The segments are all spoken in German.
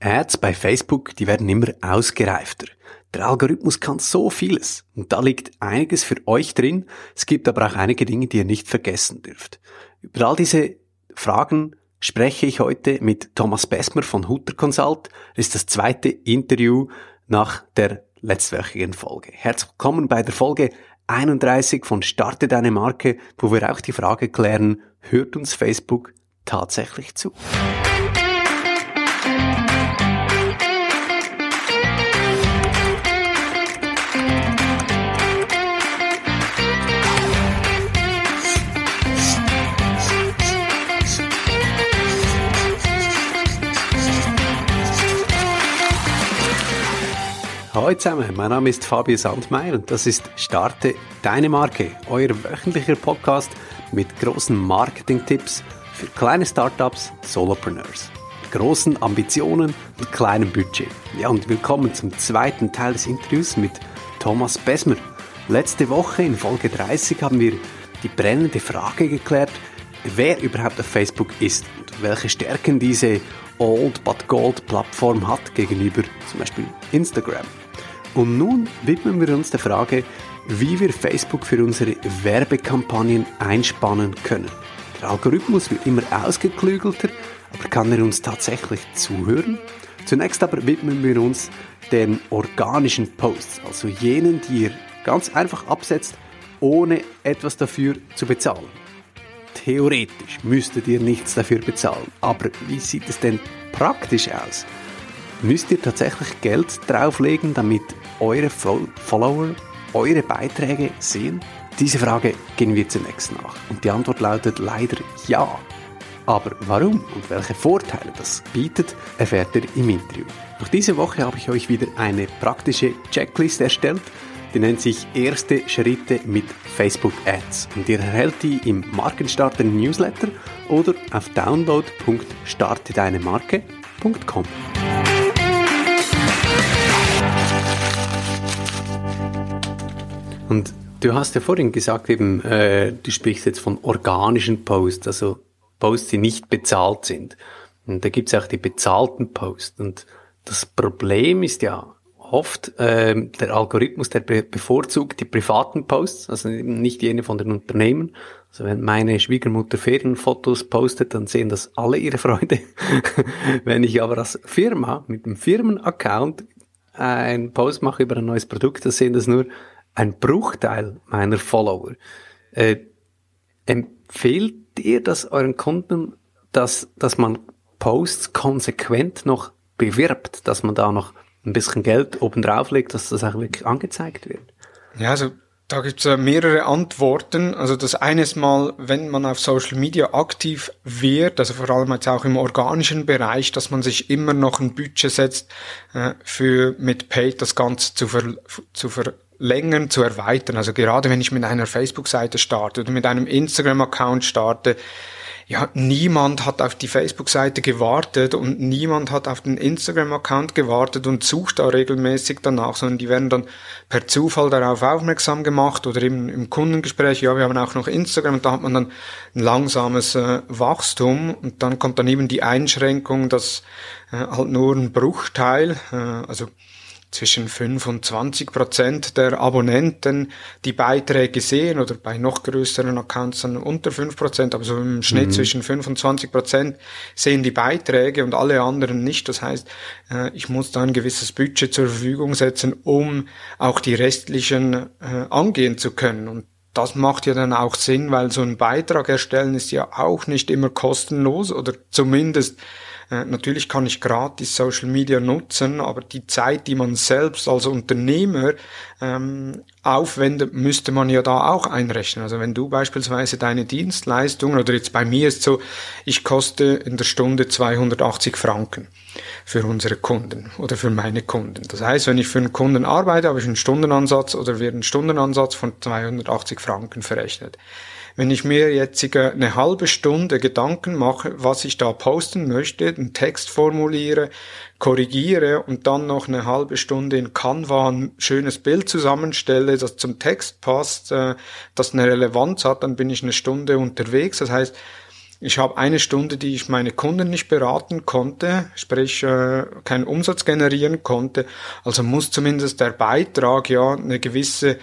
Ads bei Facebook, die werden immer ausgereifter. Der Algorithmus kann so vieles und da liegt einiges für euch drin. Es gibt aber auch einige Dinge, die ihr nicht vergessen dürft. Über all diese Fragen spreche ich heute mit Thomas Besmer von Hutter Consult. Das ist das zweite Interview nach der letztwöchigen Folge. Herzlich willkommen bei der Folge 31 von Starte deine Marke, wo wir auch die Frage klären, hört uns Facebook tatsächlich zu? Hallo zusammen, mein Name ist Fabio Sandmeier und das ist Starte Deine Marke, euer wöchentlicher Podcast mit großen Marketing-Tipps für kleine Startups, Solopreneurs, großen Ambitionen und kleinem Budget. Ja, und willkommen zum zweiten Teil des Interviews mit Thomas Besmer. Letzte Woche in Folge 30 haben wir die brennende Frage geklärt, wer überhaupt auf Facebook ist und welche Stärken diese Old but Gold Plattform hat gegenüber zum Beispiel Instagram. Und nun widmen wir uns der Frage, wie wir Facebook für unsere Werbekampagnen einspannen können. Der Algorithmus wird immer ausgeklügelter, aber kann er uns tatsächlich zuhören? Zunächst aber widmen wir uns den organischen Posts, also jenen, die ihr ganz einfach absetzt, ohne etwas dafür zu bezahlen. Theoretisch müsstet ihr nichts dafür bezahlen, aber wie sieht es denn praktisch aus? Müsst ihr tatsächlich Geld drauflegen, damit eure Follower eure Beiträge sehen? Diese Frage gehen wir zunächst nach. Und die Antwort lautet leider ja. Aber warum und welche Vorteile das bietet, erfährt ihr im Interview. Auch diese Woche habe ich euch wieder eine praktische Checklist erstellt. Die nennt sich Erste Schritte mit Facebook Ads. Und ihr erhält die im Markenstarter Newsletter oder auf download.startedeinemarke.com. Und du hast ja vorhin gesagt, eben, äh, du sprichst jetzt von organischen Posts, also Posts, die nicht bezahlt sind. Und da gibt's auch die bezahlten Posts. Und das Problem ist ja oft, äh, der Algorithmus, der be bevorzugt die privaten Posts, also nicht jene von den Unternehmen. Also wenn meine Schwiegermutter Ferienfotos postet, dann sehen das alle ihre Freunde. wenn ich aber als Firma mit dem Firmenaccount ein Post mache über ein neues Produkt, dann sehen das nur ein Bruchteil meiner Follower. Äh, empfehlt ihr das euren Kunden, dass, dass man Posts konsequent noch bewirbt, dass man da noch ein bisschen Geld obendrauf legt, dass das auch wirklich angezeigt wird? Ja, also da gibt's äh, mehrere Antworten. Also das eine ist mal, wenn man auf Social Media aktiv wird, also vor allem jetzt auch im organischen Bereich, dass man sich immer noch ein Budget setzt, äh, für mit Paid das Ganze zu, ver, zu verlängern, zu erweitern. Also gerade wenn ich mit einer Facebook-Seite starte oder mit einem Instagram-Account starte, ja, niemand hat auf die Facebook-Seite gewartet und niemand hat auf den Instagram-Account gewartet und sucht da regelmäßig danach, sondern die werden dann per Zufall darauf aufmerksam gemacht oder eben im Kundengespräch, ja, wir haben auch noch Instagram und da hat man dann ein langsames äh, Wachstum und dann kommt dann eben die Einschränkung, dass äh, halt nur ein Bruchteil, äh, also zwischen 5 und 20 Prozent der Abonnenten die Beiträge sehen oder bei noch größeren Accounts dann unter 5 Prozent, aber so im Schnitt mhm. zwischen 5 und 20 Prozent sehen die Beiträge und alle anderen nicht. Das heißt, äh, ich muss da ein gewisses Budget zur Verfügung setzen, um auch die restlichen äh, angehen zu können. Und das macht ja dann auch Sinn, weil so ein Beitrag erstellen ist ja auch nicht immer kostenlos oder zumindest äh, natürlich kann ich gratis Social Media nutzen, aber die Zeit, die man selbst als Unternehmer ähm, aufwendet, müsste man ja da auch einrechnen. Also wenn du beispielsweise deine Dienstleistungen oder jetzt bei mir ist so, ich koste in der Stunde 280 Franken für unsere Kunden oder für meine Kunden. Das heißt, wenn ich für einen Kunden arbeite, habe ich einen Stundenansatz oder wird ein Stundenansatz von 280 Franken verrechnet. Wenn ich mir jetzt eine halbe Stunde Gedanken mache, was ich da posten möchte, einen Text formuliere, korrigiere und dann noch eine halbe Stunde in Canva ein schönes Bild zusammenstelle, das zum Text passt, äh, das eine Relevanz hat, dann bin ich eine Stunde unterwegs. Das heißt, ich habe eine Stunde, die ich meine Kunden nicht beraten konnte, sprich äh, keinen Umsatz generieren konnte. Also muss zumindest der Beitrag ja eine gewisse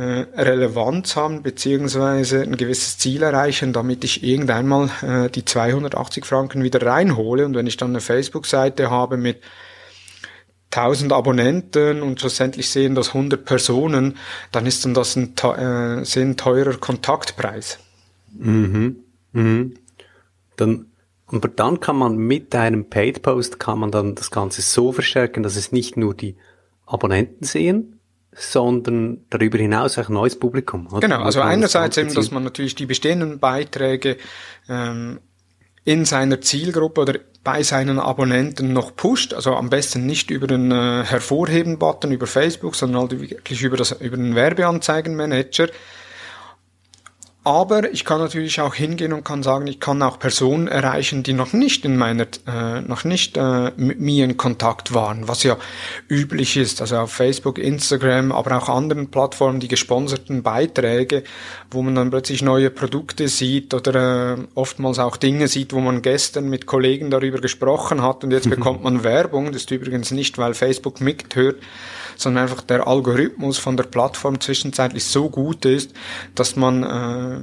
Relevanz haben, beziehungsweise ein gewisses Ziel erreichen, damit ich irgendwann mal äh, die 280 Franken wieder reinhole. Und wenn ich dann eine Facebook-Seite habe mit 1000 Abonnenten und schlussendlich sehen das 100 Personen, dann ist dann das ein äh, sehr teurer Kontaktpreis. Mhm. Mhm. Dann, aber dann kann man mit einem Paid Post kann man dann das Ganze so verstärken, dass es nicht nur die Abonnenten sehen, sondern darüber hinaus auch ein neues Publikum. Oder? Genau, also einerseits eben, dass man natürlich die bestehenden Beiträge ähm, in seiner Zielgruppe oder bei seinen Abonnenten noch pusht, also am besten nicht über den äh, Hervorheben-Button über Facebook, sondern halt wirklich über, das, über den Werbeanzeigenmanager, aber ich kann natürlich auch hingehen und kann sagen, ich kann auch Personen erreichen, die noch nicht in meiner, äh, noch nicht äh, mit mir in Kontakt waren, was ja üblich ist. Also auf Facebook, Instagram, aber auch anderen Plattformen, die gesponserten Beiträge, wo man dann plötzlich neue Produkte sieht oder äh, oftmals auch Dinge sieht, wo man gestern mit Kollegen darüber gesprochen hat und jetzt bekommt man Werbung. Das ist übrigens nicht, weil Facebook mithört, sondern einfach der Algorithmus von der Plattform zwischenzeitlich so gut ist, dass man äh,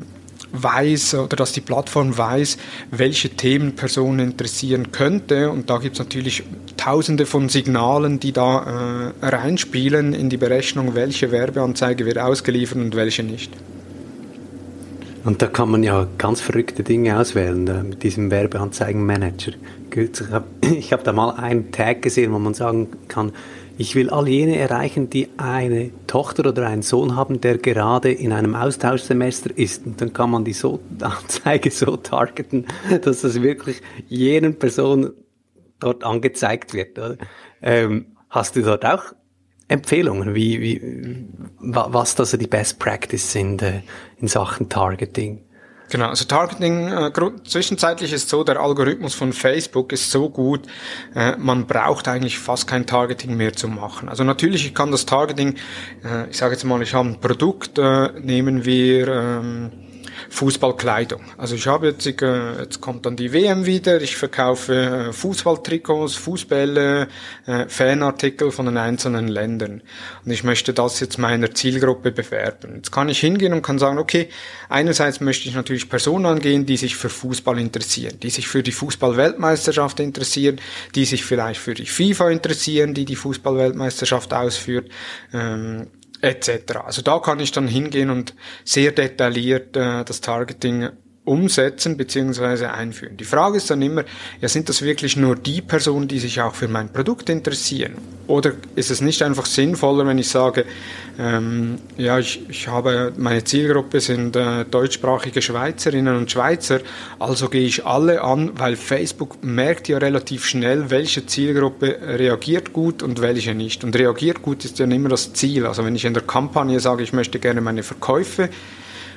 weiß oder dass die Plattform weiß, welche Themen Personen interessieren könnte. Und da gibt es natürlich tausende von Signalen, die da äh, reinspielen in die Berechnung, welche Werbeanzeige wird ausgeliefert und welche nicht. Und da kann man ja ganz verrückte Dinge auswählen äh, mit diesem Werbeanzeigenmanager. Ich habe hab da mal einen Tag gesehen, wo man sagen kann, ich will all jene erreichen, die eine Tochter oder einen Sohn haben, der gerade in einem Austauschsemester ist. Und dann kann man die so Anzeige so targeten, dass das wirklich jenen Person dort angezeigt wird. Ähm, hast du dort auch Empfehlungen, wie, wie, was das die Best Practice sind äh, in Sachen Targeting? Genau, also Targeting, äh, zwischenzeitlich ist so, der Algorithmus von Facebook ist so gut, äh, man braucht eigentlich fast kein Targeting mehr zu machen. Also natürlich kann das Targeting, äh, ich sage jetzt mal, ich habe ein Produkt, äh, nehmen wir... Ähm, Fußballkleidung. Also ich habe jetzt, äh, jetzt kommt dann die WM wieder, ich verkaufe äh, Fußballtrikots, Fußbälle, äh, Fanartikel von den einzelnen Ländern. Und ich möchte das jetzt meiner Zielgruppe bewerben. Jetzt kann ich hingehen und kann sagen, okay, einerseits möchte ich natürlich Personen angehen, die sich für Fußball interessieren, die sich für die Fußballweltmeisterschaft interessieren, die sich vielleicht für die FIFA interessieren, die die Fußballweltmeisterschaft ausführt. Ähm, etc. Also da kann ich dann hingehen und sehr detailliert äh, das Targeting umsetzen beziehungsweise einführen. Die Frage ist dann immer, ja, sind das wirklich nur die Personen, die sich auch für mein Produkt interessieren? Oder ist es nicht einfach sinnvoller, wenn ich sage, ähm, ja, ich, ich habe, meine Zielgruppe sind äh, deutschsprachige Schweizerinnen und Schweizer, also gehe ich alle an, weil Facebook merkt ja relativ schnell, welche Zielgruppe reagiert gut und welche nicht. Und reagiert gut ist ja immer das Ziel. Also wenn ich in der Kampagne sage, ich möchte gerne meine Verkäufe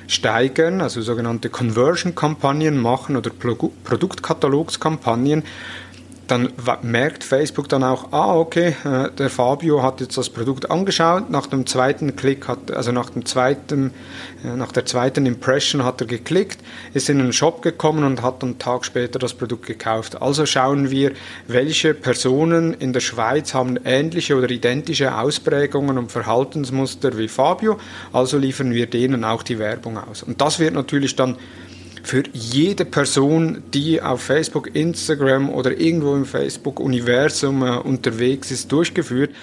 steigern, also sogenannte Conversion-Kampagnen machen oder Pro Produktkatalogskampagnen, dann merkt Facebook dann auch, ah, okay, äh, der Fabio hat jetzt das Produkt angeschaut, nach dem zweiten Klick hat, also nach dem zweiten, äh, nach der zweiten Impression hat er geklickt, ist in den Shop gekommen und hat einen Tag später das Produkt gekauft. Also schauen wir, welche Personen in der Schweiz haben ähnliche oder identische Ausprägungen und Verhaltensmuster wie Fabio, also liefern wir denen auch die Werbung aus. Und das wird natürlich dann für jede Person, die auf Facebook, Instagram oder irgendwo im Facebook-Universum äh, unterwegs ist, durchgeführt.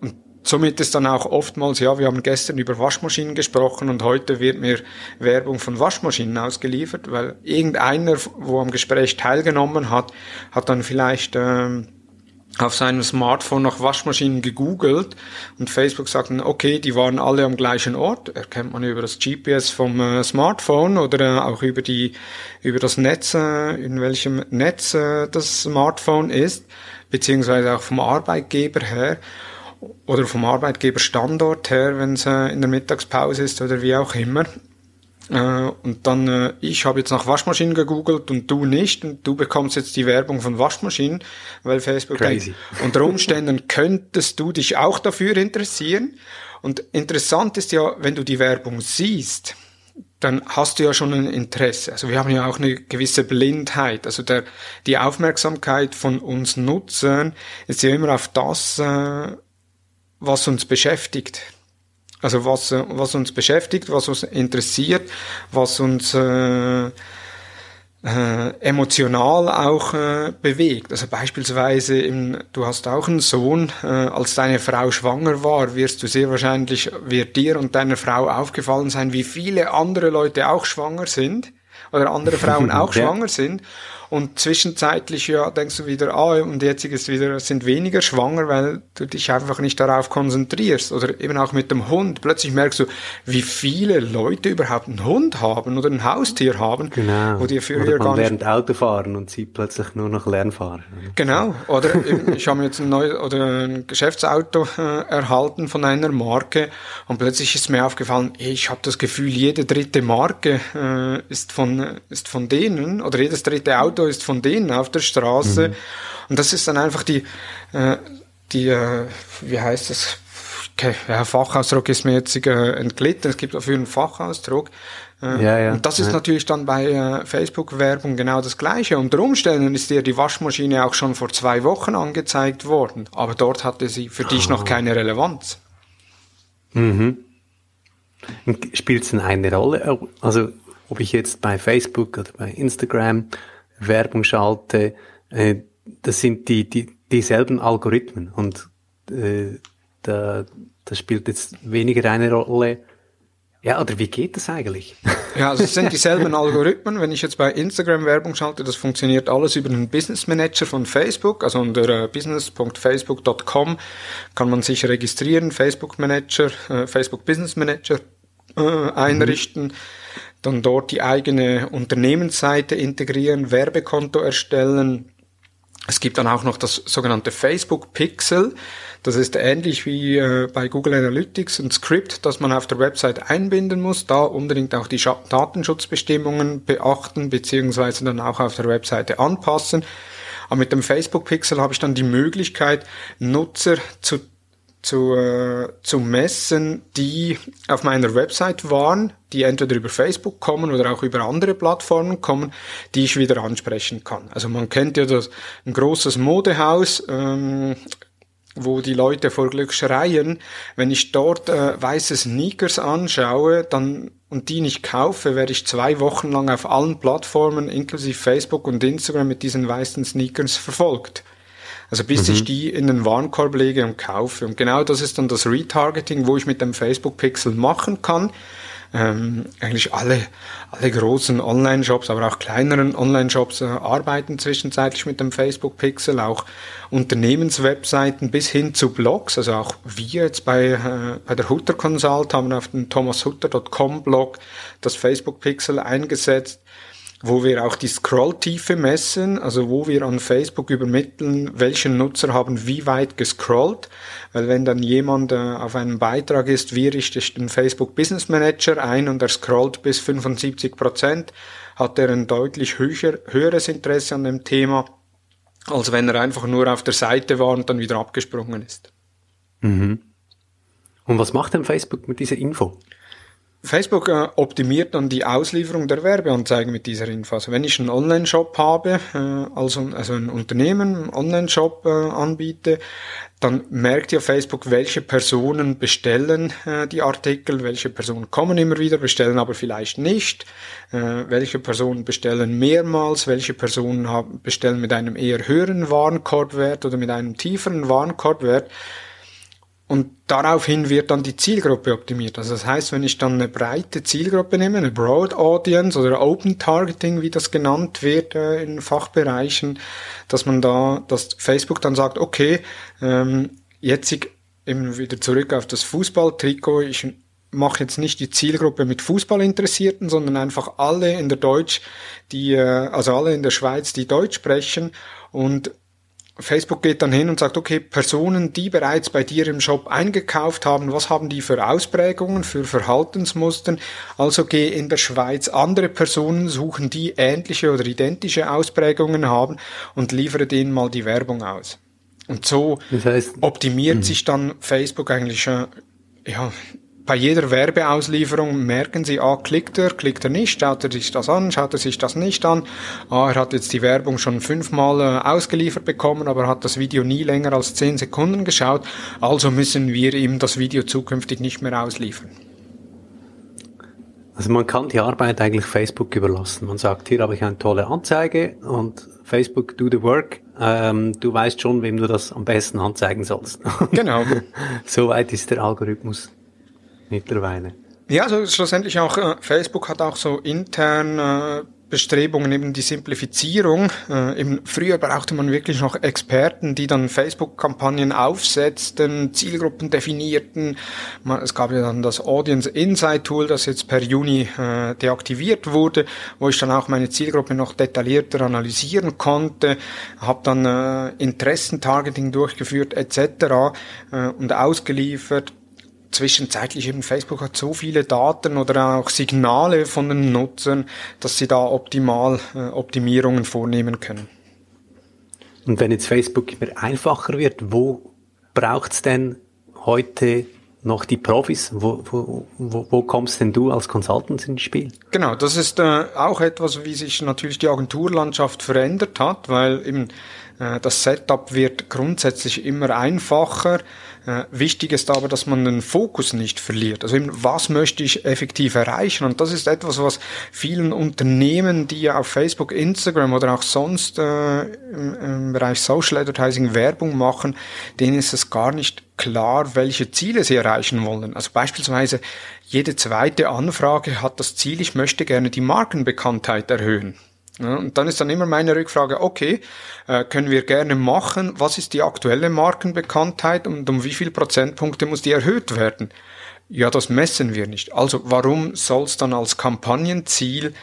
Und somit ist dann auch oftmals, ja, wir haben gestern über Waschmaschinen gesprochen und heute wird mir Werbung von Waschmaschinen ausgeliefert, weil irgendeiner, wo am Gespräch teilgenommen hat, hat dann vielleicht... Ähm, auf seinem Smartphone nach Waschmaschinen gegoogelt und Facebook sagt dann, okay, die waren alle am gleichen Ort. Erkennt man über das GPS vom äh, Smartphone oder äh, auch über die, über das Netz, äh, in welchem Netz äh, das Smartphone ist, beziehungsweise auch vom Arbeitgeber her oder vom Arbeitgeberstandort her, wenn es äh, in der Mittagspause ist oder wie auch immer. Äh, und dann, äh, ich habe jetzt nach Waschmaschinen gegoogelt und du nicht und du bekommst jetzt die Werbung von Waschmaschinen, weil Facebook Crazy. denkt, unter Umständen könntest du dich auch dafür interessieren. Und interessant ist ja, wenn du die Werbung siehst, dann hast du ja schon ein Interesse. Also wir haben ja auch eine gewisse Blindheit. Also der, die Aufmerksamkeit von uns Nutzern ist ja immer auf das, äh, was uns beschäftigt. Also was, äh, was uns beschäftigt, was uns interessiert, was uns äh, äh, emotional auch äh, bewegt. Also beispielsweise, im, du hast auch einen Sohn, äh, als deine Frau schwanger war, wirst du sehr wahrscheinlich, wird dir und deiner Frau aufgefallen sein, wie viele andere Leute auch schwanger sind oder andere Frauen auch ja. schwanger sind. Und zwischenzeitlich, ja, denkst du wieder, ah, und jetzt ist wieder, sind weniger schwanger, weil du dich einfach nicht darauf konzentrierst. Oder eben auch mit dem Hund. Plötzlich merkst du, wie viele Leute überhaupt einen Hund haben oder ein Haustier haben. Genau. Wo die früher oder man gar lernt Auto fahren und sie plötzlich nur noch Lernfahren. Genau. Oder ich habe mir jetzt ein neues, oder ein Geschäftsauto äh, erhalten von einer Marke und plötzlich ist mir aufgefallen, ich habe das Gefühl, jede dritte Marke äh, ist von, ist von denen oder jedes dritte Auto Auto ist von denen auf der Straße. Mhm. Und das ist dann einfach die, äh, die äh, wie heißt das? Okay, ja, Fachausdruck ist mir jetzt äh, entglitten. Es gibt dafür einen Fachausdruck. Äh, ja, ja. Und das ist ja. natürlich dann bei äh, Facebook-Werbung genau das Gleiche. Unter Umständen ist dir die Waschmaschine auch schon vor zwei Wochen angezeigt worden, aber dort hatte sie für dich oh. noch keine Relevanz. Mhm. Spielt es denn eine Rolle? Also, ob ich jetzt bei Facebook oder bei Instagram Werbung schalte, äh, das sind die, die, dieselben Algorithmen und äh, da, das spielt jetzt weniger eine Rolle. Ja, oder wie geht das eigentlich? Ja, also es sind dieselben Algorithmen. Wenn ich jetzt bei Instagram Werbung schalte, das funktioniert alles über den Business Manager von Facebook. Also unter äh, business.facebook.com kann man sich registrieren, Facebook Manager, äh, Facebook Business Manager äh, einrichten. Mhm dann dort die eigene Unternehmensseite integrieren, Werbekonto erstellen. Es gibt dann auch noch das sogenannte Facebook Pixel. Das ist ähnlich wie äh, bei Google Analytics ein Skript, das man auf der Website einbinden muss, da unbedingt auch die Datenschutzbestimmungen beachten beziehungsweise dann auch auf der Webseite anpassen. Aber mit dem Facebook Pixel habe ich dann die Möglichkeit, Nutzer zu zu, äh, zu messen, die auf meiner Website waren, die entweder über Facebook kommen oder auch über andere Plattformen kommen, die ich wieder ansprechen kann. Also man kennt ja das ein großes Modehaus, ähm, wo die Leute vor Glück schreien. Wenn ich dort äh, weiße Sneakers anschaue, dann und die nicht kaufe, werde ich zwei Wochen lang auf allen Plattformen, inklusive Facebook und Instagram, mit diesen weißen Sneakers verfolgt. Also bis mhm. ich die in den Warenkorb lege und kaufe. Und genau das ist dann das Retargeting, wo ich mit dem Facebook Pixel machen kann. Ähm, eigentlich alle, alle großen Online-Shops, aber auch kleineren Online-Shops äh, arbeiten zwischenzeitlich mit dem Facebook Pixel, auch Unternehmenswebseiten bis hin zu Blogs, also auch wir jetzt bei, äh, bei der Hutter Consult haben auf dem thomashutter.com Blog das Facebook Pixel eingesetzt wo wir auch die Scrolltiefe messen, also wo wir an Facebook übermitteln, welche Nutzer haben wie weit gescrollt. Weil wenn dann jemand äh, auf einem Beitrag ist, wie richte ich den Facebook Business Manager ein und er scrollt bis 75 Prozent, hat er ein deutlich höher, höheres Interesse an dem Thema, als wenn er einfach nur auf der Seite war und dann wieder abgesprungen ist. Mhm. Und was macht denn Facebook mit dieser Info? Facebook äh, optimiert dann die Auslieferung der Werbeanzeigen mit dieser Info. Also wenn ich einen Online-Shop habe, äh, also, also ein Unternehmen, einen Online-Shop äh, anbiete, dann merkt ja Facebook, welche Personen bestellen äh, die Artikel, welche Personen kommen immer wieder, bestellen aber vielleicht nicht, äh, welche Personen bestellen mehrmals, welche Personen haben, bestellen mit einem eher höheren Warenkorbwert oder mit einem tieferen Warenkorbwert. Und daraufhin wird dann die Zielgruppe optimiert. Also das heißt, wenn ich dann eine breite Zielgruppe nehme, eine Broad Audience oder Open Targeting, wie das genannt wird äh, in Fachbereichen, dass man da, dass Facebook dann sagt, okay, ähm, jetzt eben wieder zurück auf das Fußballtrikot, ich mache jetzt nicht die Zielgruppe mit Fußballinteressierten, sondern einfach alle in der Deutsch, die, äh, also alle in der Schweiz, die Deutsch sprechen und Facebook geht dann hin und sagt, okay, Personen, die bereits bei dir im Shop eingekauft haben, was haben die für Ausprägungen, für Verhaltensmustern? Also geh in der Schweiz andere Personen suchen, die ähnliche oder identische Ausprägungen haben und liefere denen mal die Werbung aus. Und so das heißt, optimiert mh. sich dann Facebook eigentlich, äh, ja, bei jeder Werbeauslieferung merken Sie, ah, klickt er, klickt er nicht, schaut er sich das an, schaut er sich das nicht an, ah, er hat jetzt die Werbung schon fünfmal äh, ausgeliefert bekommen, aber hat das Video nie länger als zehn Sekunden geschaut, also müssen wir ihm das Video zukünftig nicht mehr ausliefern. Also man kann die Arbeit eigentlich Facebook überlassen. Man sagt, hier habe ich eine tolle Anzeige und Facebook do the work. Ähm, du weißt schon, wem du das am besten anzeigen sollst. Genau. Soweit ist der Algorithmus mittlerweile. Ja, also schlussendlich auch äh, Facebook hat auch so intern äh, Bestrebungen, eben die Simplifizierung. Äh, eben früher brauchte man wirklich noch Experten, die dann Facebook-Kampagnen aufsetzten, Zielgruppen definierten. Man, es gab ja dann das Audience Insight Tool, das jetzt per Juni äh, deaktiviert wurde, wo ich dann auch meine Zielgruppe noch detaillierter analysieren konnte, habe dann äh, Interessentargeting durchgeführt etc. Äh, und ausgeliefert zwischenzeitlich eben Facebook hat so viele Daten oder auch Signale von den Nutzern, dass sie da optimal äh, Optimierungen vornehmen können. Und wenn jetzt Facebook immer einfacher wird, wo braucht's denn heute noch die Profis? Wo, wo, wo, wo kommst denn du als Consultant ins Spiel? Genau, das ist äh, auch etwas, wie sich natürlich die Agenturlandschaft verändert hat, weil eben äh, das Setup wird grundsätzlich immer einfacher. Äh, wichtig ist aber, dass man den Fokus nicht verliert. Also eben, was möchte ich effektiv erreichen? Und das ist etwas, was vielen Unternehmen, die auf Facebook, Instagram oder auch sonst äh, im, im Bereich Social Advertising Werbung machen, denen ist es gar nicht klar, welche Ziele sie erreichen wollen. Also beispielsweise jede zweite Anfrage hat das Ziel, ich möchte gerne die Markenbekanntheit erhöhen. Ja, und dann ist dann immer meine Rückfrage, okay, äh, können wir gerne machen, was ist die aktuelle Markenbekanntheit und um wie viel Prozentpunkte muss die erhöht werden? Ja, das messen wir nicht. Also warum soll es dann als Kampagnenziel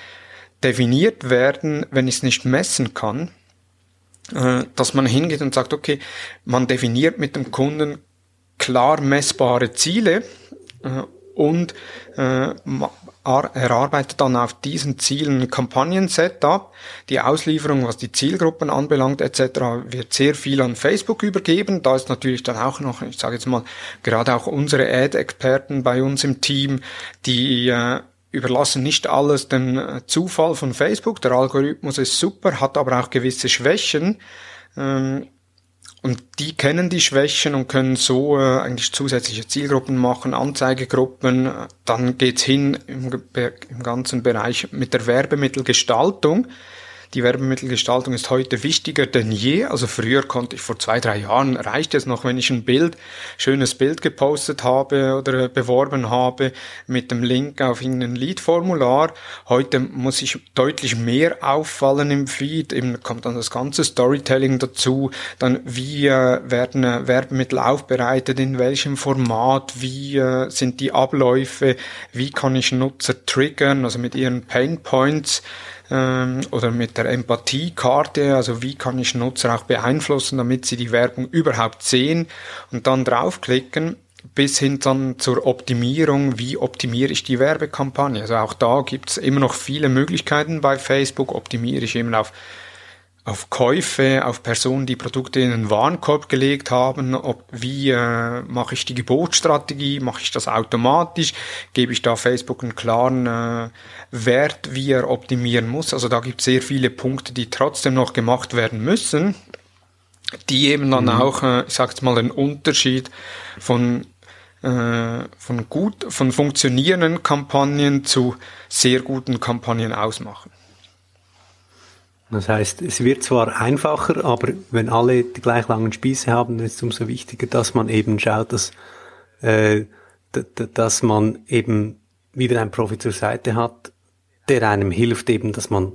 definiert werden, wenn ich es nicht messen kann? Äh, dass man hingeht und sagt, okay, man definiert mit dem Kunden klar messbare Ziele äh, und erarbeitet dann auf diesen Zielen Kampagnen-Setup. Die Auslieferung, was die Zielgruppen anbelangt etc., wird sehr viel an Facebook übergeben. Da ist natürlich dann auch noch, ich sage jetzt mal, gerade auch unsere Ad-Experten bei uns im Team, die äh, überlassen nicht alles dem äh, Zufall von Facebook. Der Algorithmus ist super, hat aber auch gewisse Schwächen. Ähm, und die kennen die Schwächen und können so äh, eigentlich zusätzliche Zielgruppen machen, Anzeigegruppen. Dann geht's hin im, im ganzen Bereich mit der Werbemittelgestaltung. Die Werbemittelgestaltung ist heute wichtiger denn je. Also früher konnte ich vor zwei, drei Jahren reicht es noch, wenn ich ein Bild, schönes Bild gepostet habe oder beworben habe mit dem Link auf irgendein Lead-Formular. Heute muss ich deutlich mehr auffallen im Feed. Eben kommt dann das ganze Storytelling dazu. Dann wie äh, werden äh, Werbemittel aufbereitet, in welchem Format, wie äh, sind die Abläufe, wie kann ich Nutzer triggern, also mit ihren Pain Points ähm, oder mit der Empathiekarte, also wie kann ich Nutzer auch beeinflussen, damit sie die Werbung überhaupt sehen und dann draufklicken bis hin dann zur Optimierung, wie optimiere ich die Werbekampagne. Also auch da gibt es immer noch viele Möglichkeiten bei Facebook, optimiere ich eben auf auf Käufe, auf Personen, die Produkte in einen Warenkorb gelegt haben, ob, wie äh, mache ich die Gebotsstrategie, mache ich das automatisch, gebe ich da Facebook einen klaren äh, Wert, wie er optimieren muss. Also da gibt es sehr viele Punkte, die trotzdem noch gemacht werden müssen, die eben dann mhm. auch, äh, ich sage jetzt mal, den Unterschied von äh, von gut, von funktionierenden Kampagnen zu sehr guten Kampagnen ausmachen. Das heißt, es wird zwar einfacher, aber wenn alle die gleich langen Spieße haben, ist es umso wichtiger, dass man eben schaut, dass, äh, dass man eben wieder einen Profi zur Seite hat, der einem hilft eben, dass man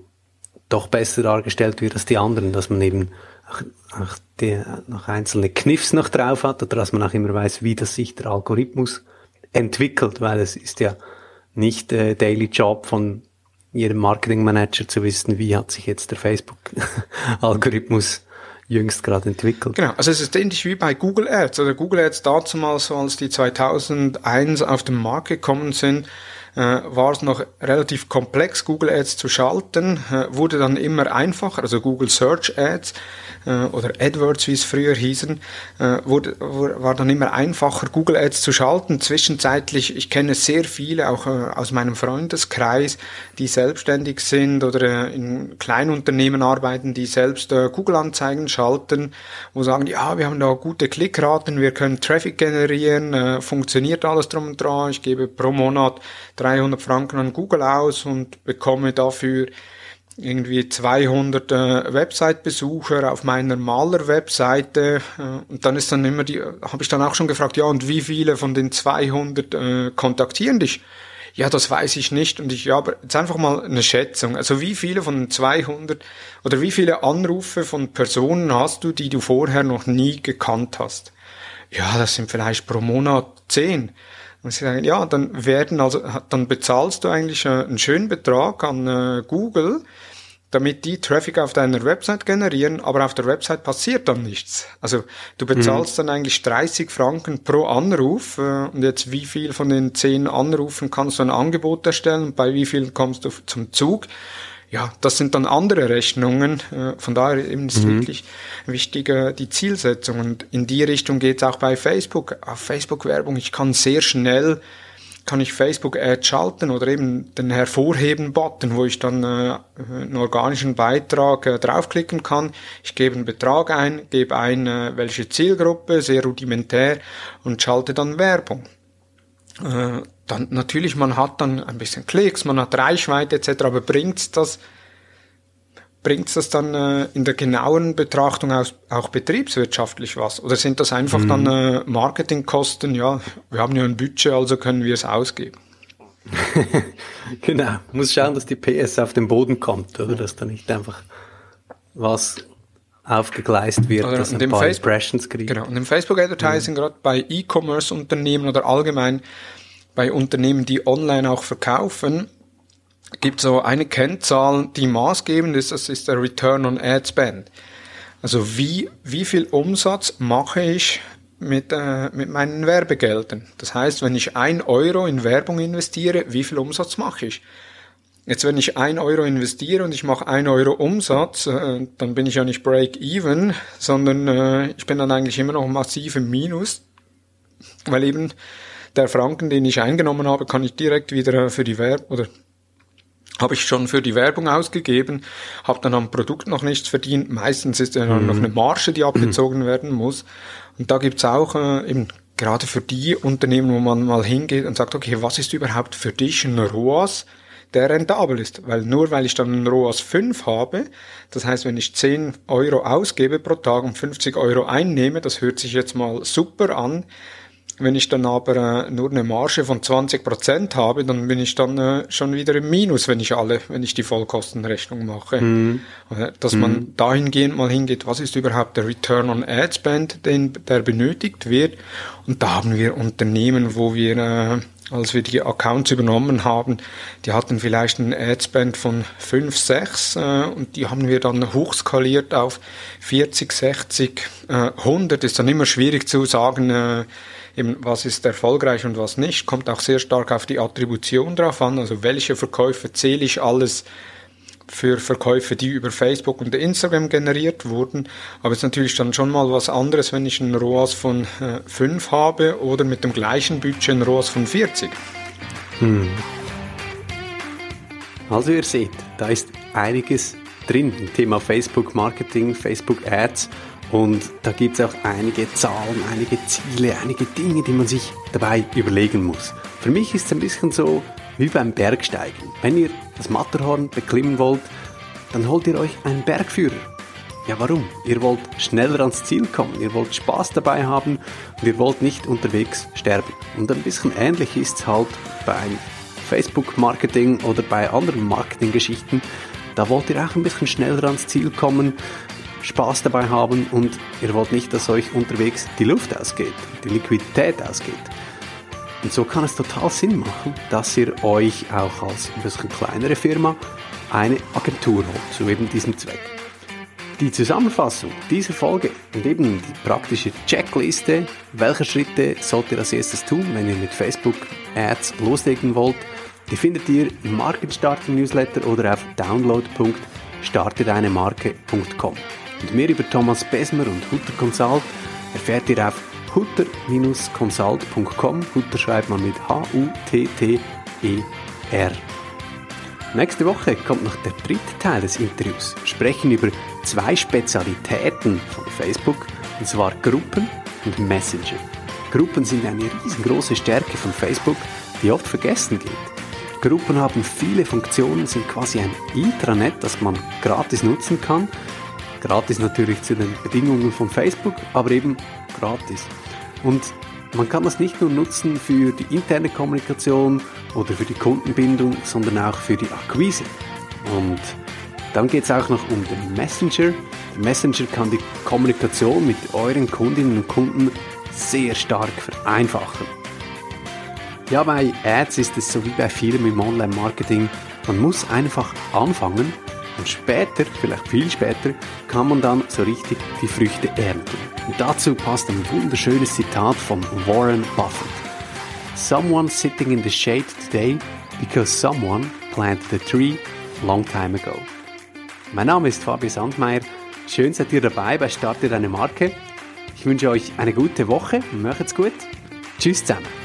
doch besser dargestellt wird als die anderen, dass man eben auch, auch die, noch einzelne Kniffs noch drauf hat oder dass man auch immer weiß, wie das sich der Algorithmus entwickelt, weil es ist ja nicht äh, Daily Job von jedem Marketingmanager zu wissen, wie hat sich jetzt der Facebook-Algorithmus jüngst gerade entwickelt. Genau, also es ist ähnlich wie bei Google Ads. Also Google Ads dazu mal so, als die 2001 auf den Markt gekommen sind, äh, war es noch relativ komplex, Google Ads zu schalten, äh, wurde dann immer einfacher, also Google Search Ads äh, oder AdWords, wie es früher hießen, äh, wurde, war dann immer einfacher, Google Ads zu schalten. Zwischenzeitlich, ich kenne sehr viele, auch äh, aus meinem Freundeskreis, die selbstständig sind oder äh, in Kleinunternehmen arbeiten, die selbst Google-Anzeigen schalten, wo sagen, ja, wir haben da gute Klickraten, wir können Traffic generieren, funktioniert alles drum und dran, ich gebe pro Monat 300 Franken an Google aus und bekomme dafür irgendwie 200 äh, Website-Besucher auf meiner Maler-Webseite äh, und dann ist dann immer die, habe ich dann auch schon gefragt, ja und wie viele von den 200 äh, kontaktieren dich? Ja, das weiß ich nicht und ich, ja, aber jetzt einfach mal eine Schätzung. Also wie viele von den 200 oder wie viele Anrufe von Personen hast du, die du vorher noch nie gekannt hast? Ja, das sind vielleicht pro Monat 10. Und sie sagen, ja, dann werden also, dann bezahlst du eigentlich äh, einen schönen Betrag an äh, Google, damit die Traffic auf deiner Website generieren, aber auf der Website passiert dann nichts. Also du bezahlst mhm. dann eigentlich 30 Franken pro Anruf äh, und jetzt wie viel von den 10 Anrufen kannst du ein Angebot erstellen, bei wie viel kommst du zum Zug? Ja, das sind dann andere Rechnungen. Äh, von daher eben ist mhm. wirklich wichtig äh, die Zielsetzung. Und in die Richtung geht es auch bei Facebook. Auf Facebook-Werbung, ich kann sehr schnell kann ich Facebook Ad schalten oder eben den Hervorheben-Button, wo ich dann äh, einen organischen Beitrag äh, draufklicken kann. Ich gebe einen Betrag ein, gebe ein, äh, welche Zielgruppe, sehr rudimentär und schalte dann Werbung. Äh, dann natürlich, man hat dann ein bisschen Klicks, man hat Reichweite etc., aber bringt das bringt das dann äh, in der genauen Betrachtung auch, auch betriebswirtschaftlich was? Oder sind das einfach mhm. dann äh, Marketingkosten? Ja, wir haben ja ein Budget, also können wir es ausgeben. genau, muss schauen, dass die PS auf den Boden kommt, oder dass da nicht einfach was aufgegleist wird, oder dass ein paar Facebook, Impressions kriegt. Genau, und im Facebook Advertising, mhm. gerade bei E-Commerce-Unternehmen oder allgemein bei Unternehmen, die online auch verkaufen, gibt so eine Kennzahl, die maßgebend ist, das ist der Return on Ad Spend. Also wie, wie viel Umsatz mache ich mit, äh, mit meinen Werbegeldern? Das heißt, wenn ich ein Euro in Werbung investiere, wie viel Umsatz mache ich? Jetzt, wenn ich ein Euro investiere und ich mache ein Euro Umsatz, äh, dann bin ich ja nicht break-even, sondern äh, ich bin dann eigentlich immer noch massiv im Minus, weil eben der Franken, den ich eingenommen habe, kann ich direkt wieder für die Werbung oder habe ich schon für die Werbung ausgegeben, habe dann am Produkt noch nichts verdient. Meistens ist ja mhm. noch eine Marge, die abgezogen werden muss. Und da gibt's auch äh, eben gerade für die Unternehmen, wo man mal hingeht und sagt, okay, was ist überhaupt für dich ein ROAS, der rentabel ist? Weil nur weil ich dann ein ROAS 5 habe, das heißt, wenn ich 10 Euro ausgebe pro Tag und 50 Euro einnehme, das hört sich jetzt mal super an, wenn ich dann aber äh, nur eine Marge von 20 Prozent habe, dann bin ich dann äh, schon wieder im Minus, wenn ich alle, wenn ich die Vollkostenrechnung mache. Mhm. Dass mhm. man dahingehend mal hingeht, was ist überhaupt der Return on Ad Spend, den, der benötigt wird. Und da haben wir Unternehmen, wo wir, äh, als wir die Accounts übernommen haben, die hatten vielleicht einen Ad Spend von 5, 6 äh, und die haben wir dann hochskaliert auf 40, 60, äh, 100. Ist dann immer schwierig zu sagen, äh, eben was ist erfolgreich und was nicht, kommt auch sehr stark auf die Attribution drauf an, also welche Verkäufe zähle ich alles für Verkäufe, die über Facebook und Instagram generiert wurden. Aber es ist natürlich dann schon mal was anderes, wenn ich einen ROAS von äh, 5 habe oder mit dem gleichen Budget einen ROAS von 40. Hm. Also ihr seht, da ist einiges drin im Thema Facebook Marketing, Facebook Ads und da gibt es auch einige Zahlen, einige Ziele, einige Dinge, die man sich dabei überlegen muss. Für mich ist es ein bisschen so wie beim Bergsteigen. Wenn ihr das Matterhorn beklimmen wollt, dann holt ihr euch einen Bergführer. Ja, warum? Ihr wollt schneller ans Ziel kommen, ihr wollt Spaß dabei haben und ihr wollt nicht unterwegs sterben. Und ein bisschen ähnlich ist es halt beim Facebook-Marketing oder bei anderen Marketinggeschichten. Da wollt ihr auch ein bisschen schneller ans Ziel kommen Spaß dabei haben und ihr wollt nicht, dass euch unterwegs die Luft ausgeht, die Liquidität ausgeht. Und so kann es total Sinn machen, dass ihr euch auch als ein bisschen kleinere Firma eine Agentur holt zu eben diesem Zweck. Die Zusammenfassung dieser Folge und eben die praktische Checkliste, welche Schritte sollt ihr als erstes tun, wenn ihr mit Facebook Ads loslegen wollt, Die findet ihr im Markenstarter Newsletter oder auf download.startedeinemarke.com. Und mehr über Thomas Besmer und Hutter Consult erfährt ihr auf hutter-consult.com. Hutter schreibt man mit H-U-T-T-E-R. Nächste Woche kommt noch der dritte Teil des Interviews. Wir sprechen über zwei Spezialitäten von Facebook, und zwar Gruppen und Messenger. Gruppen sind eine riesengroße Stärke von Facebook, die oft vergessen geht. Gruppen haben viele Funktionen, sind quasi ein Intranet, das man gratis nutzen kann. Gratis natürlich zu den Bedingungen von Facebook, aber eben gratis. Und man kann das nicht nur nutzen für die interne Kommunikation oder für die Kundenbindung, sondern auch für die Akquise. Und dann geht es auch noch um den Messenger. Der Messenger kann die Kommunikation mit euren Kundinnen und Kunden sehr stark vereinfachen. Ja, bei Ads ist es so wie bei vielem im Online-Marketing. Man muss einfach anfangen und später, vielleicht viel später, kann man dann so richtig die Früchte ernten. Und dazu passt ein wunderschönes Zitat von Warren Buffett. Someone sitting in the shade today because someone planted a tree long time ago. Mein Name ist Fabio Sandmeier. Schön seid ihr dabei bei Starte deine Marke. Ich wünsche euch eine gute Woche. Macht's gut. Tschüss zusammen.